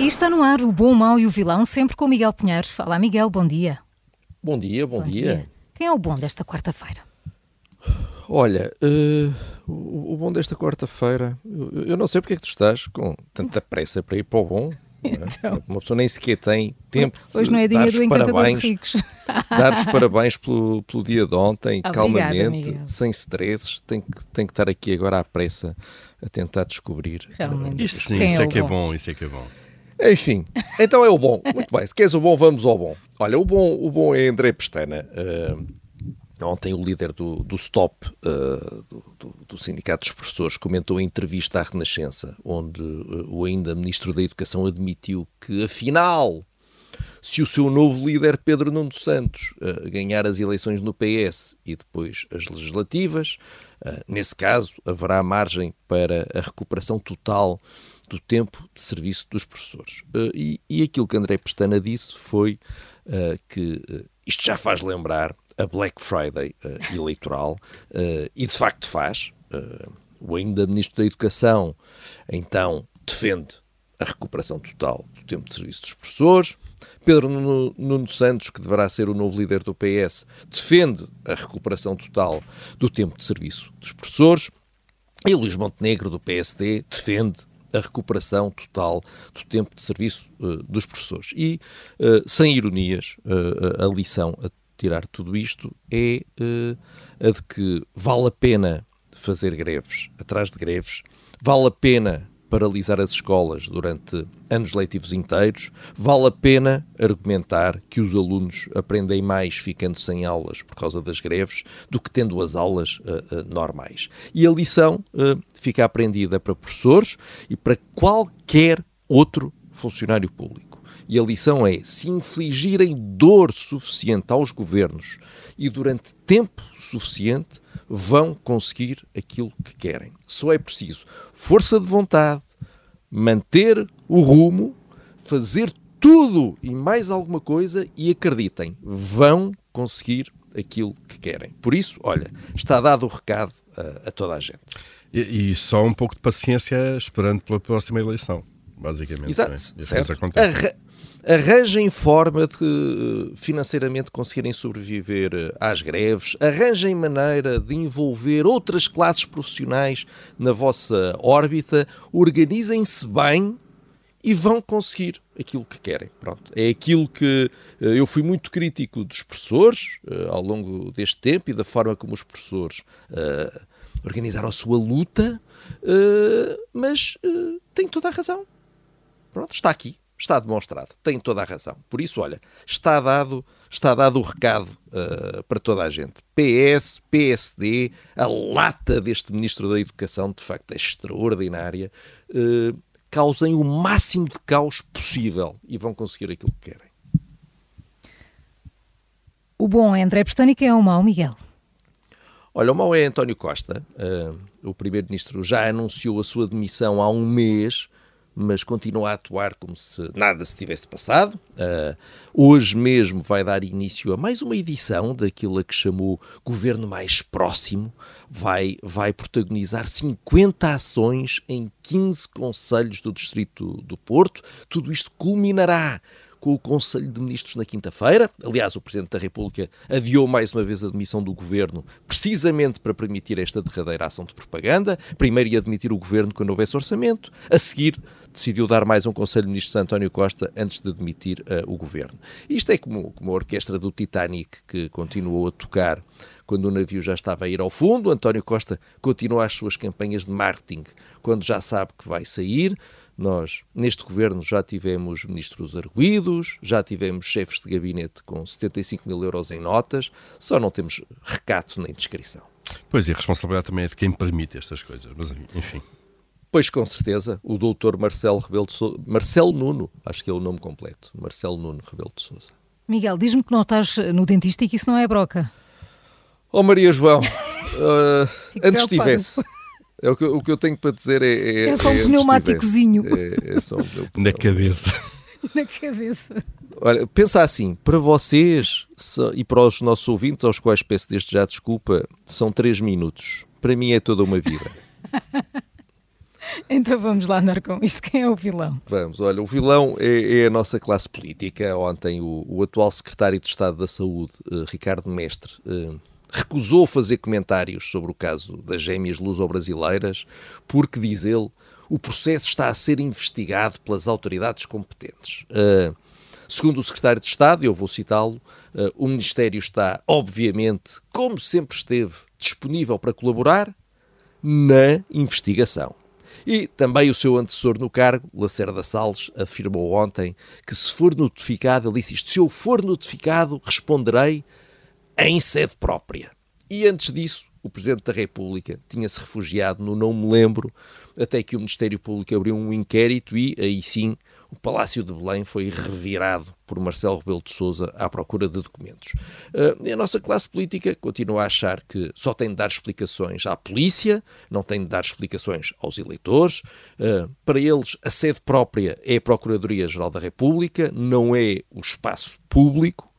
E está no ar o Bom, o Mau e o Vilão, sempre com Miguel Pinheiro. Olá, Miguel, bom dia. Bom dia, bom, bom dia. dia. Quem é o bom desta quarta-feira? Olha, uh, o, o, bom desta quarta-feira, eu, eu, não sei porque é que tu estás com tanta pressa para ir para o bom. É? Então. Uma pessoa nem sequer tem tempo Hoje não é dia do parabéns, de dar os parabéns pelo, pelo dia de ontem, Obrigada, calmamente, Miguel. sem stresses. Tem que, tem que estar aqui agora à pressa a tentar descobrir. Realmente. Isso sim, isso é, é que é bom, isso é que é bom. Enfim, então é o bom. Muito bem, se queres o bom, vamos ao bom. Olha, o bom, o bom é André Pestana. Uh, ontem o líder do, do STOP, uh, do, do, do, Sindicato dos Professores, comentou em entrevista à Renascença, onde uh, o ainda Ministro da Educação admitiu que, afinal, se o seu novo líder, Pedro Nuno Santos, ganhar as eleições no PS e depois as legislativas, nesse caso haverá margem para a recuperação total do tempo de serviço dos professores. Uh, e, e, aquilo que André Pestana disse foi uh, que uh, isto já faz lembrar a Black Friday eleitoral, e de facto faz. o ainda Ministro da Educação, então, defende a recuperação total do tempo de serviço dos professores. Pedro Nuno Santos, que deverá ser o novo líder do PS, defende a recuperação total do tempo de serviço dos professores. E Luís Montenegro, do PSD, defende a recuperação total do tempo de serviço uh, dos professores. E, uh, sem ironias, uh, a lição a tirar tudo isto é a de que vale a pena fazer greves, atrás de greves, vale a pena paralisar as escolas durante anos letivos inteiros, vale a pena argumentar que os alunos aprendem mais ficando sem aulas por causa das greves do que tendo as aulas uh, uh, normais. E a lição uh, fica aprendida para professores e para qualquer outro funcionário público. E a lição é: se infligirem dor suficiente aos governos e durante tempo suficiente, vão conseguir aquilo que querem. Só é preciso força de vontade, manter o rumo, fazer tudo e mais alguma coisa e acreditem, vão conseguir aquilo que querem. Por isso, olha, está dado o recado a, a toda a gente. E, e, só um pouco de paciência esperando pela próxima eleição, basicamente. Exato, é? certo. Arra arranjem forma de eh, financeiramente conseguirem sobreviver eh, às greves, arranjem maneira de envolver outras classes profissionais na vossa órbita, organizem-se bem e vão conseguir aquilo que querem. Pronto, é aquilo que eh, eu fui muito crítico dos professores ao longo deste tempo e da forma como os professores uh, organizaram a sua luta, uh, mas uh, tem toda a razão. Pronto, está aqui está demonstrado. Tem toda a razão. Por isso, olha, está dado, está dado o recado uh, para toda a gente. PS, PSD, a lata deste Ministro da Educação, de facto, é extraordinária. Uh, causem o máximo de caos possível e vão conseguir aquilo que querem. O bom é André Pestânica é o mau, Miguel? Olha, o mau é António Costa. Uh, o Primeiro-Ministro já anunciou a sua demissão há um mês mas continua a atuar como se nada se tivesse passado. Uh, hoje mesmo vai dar início a mais uma edição daquilo a que chamou Governo Mais Próximo. Vai, vai protagonizar 50 ações em 15 conselhos do Distrito do Porto. Tudo isto culminará com o Conselho de Ministros na quinta-feira. Aliás, o Presidente da República adiou mais uma vez a demissão do governo, precisamente para permitir esta derradeira ação de propaganda. Primeiro ia admitir o governo quando houvesse orçamento, a seguir decidiu dar mais um Conselho de Ministros a António Costa antes de demitir uh, o governo. Isto é como, como a orquestra do Titanic que continuou a tocar quando o navio já estava a ir ao fundo. António Costa continua as suas campanhas de marketing quando já sabe que vai sair Nós, neste governo, já tivemos ministros arguídos, já tivemos chefes de gabinete com 75 mil euros em notas, só não temos recato nem descrição. Pois, e a responsabilidade também é de quem permite estas coisas, mas enfim. Pois, com certeza, o doutor Marcelo Rebelo de Sousa, Marcelo Nuno, acho que é o nome completo, Marcelo Nuno Rebelo de Sousa. Miguel, diz-me que não estás no dentista e que isso não é broca. Oh Maria João, uh, antes estivesse. É o, que, o que eu tenho para dizer é. É, é só um é pneumáticozinho. É, é só um Na cabeça. Na cabeça. Olha, pensa assim, para vocês e para os nossos ouvintes, aos quais peço desde já desculpa, são três minutos. Para mim é toda uma vida. Então vamos lá andar com isto. Quem é o vilão? Vamos, olha, o vilão é, é a nossa classe política. Ontem o, o, atual secretário de Estado da Saúde, uh, Ricardo Mestre, uh, recusou fazer comentários sobre o caso das gêmeas luso-brasileiras, porque, diz ele, o processo está a ser investigado pelas autoridades competentes. Uh, segundo o secretário de Estado, eu vou citá-lo, uh, o Ministério está, obviamente, como sempre esteve, disponível para colaborar na investigação. E também o seu antecessor no cargo, Lacerda Salles, afirmou ontem que se for notificado, ele disse isto, se eu for notificado, responderei em sede própria. E antes disso, o Presidente da República tinha-se refugiado no não me lembro, até que o Ministério Público abriu um inquérito e, aí sim, o Palácio de Belém foi revirado por Marcelo Rebelo de Sousa à procura de documentos. Uh, a nossa classe política continua a achar que só tem de dar explicações à polícia, não tem de dar explicações aos eleitores. Uh, para eles, a sede própria é a Procuradoria-Geral da República, não é o espaço público.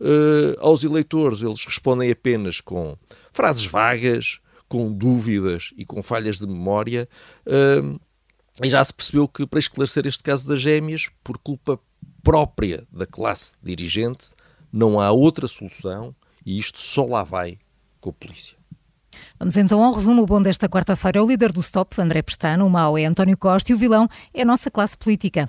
Uh, aos eleitores, eles respondem apenas com frases vagas, com dúvidas e com falhas de memória. Uh, e já se percebeu que, para esclarecer este caso das gêmeas, por culpa própria da classe dirigente, não há outra solução e isto só lá vai com a polícia. Vamos então ao resumo. Bom desta quarta-feira é o líder do Stop, André Pestano, o mau é António Costa e o vilão é a nossa classe política.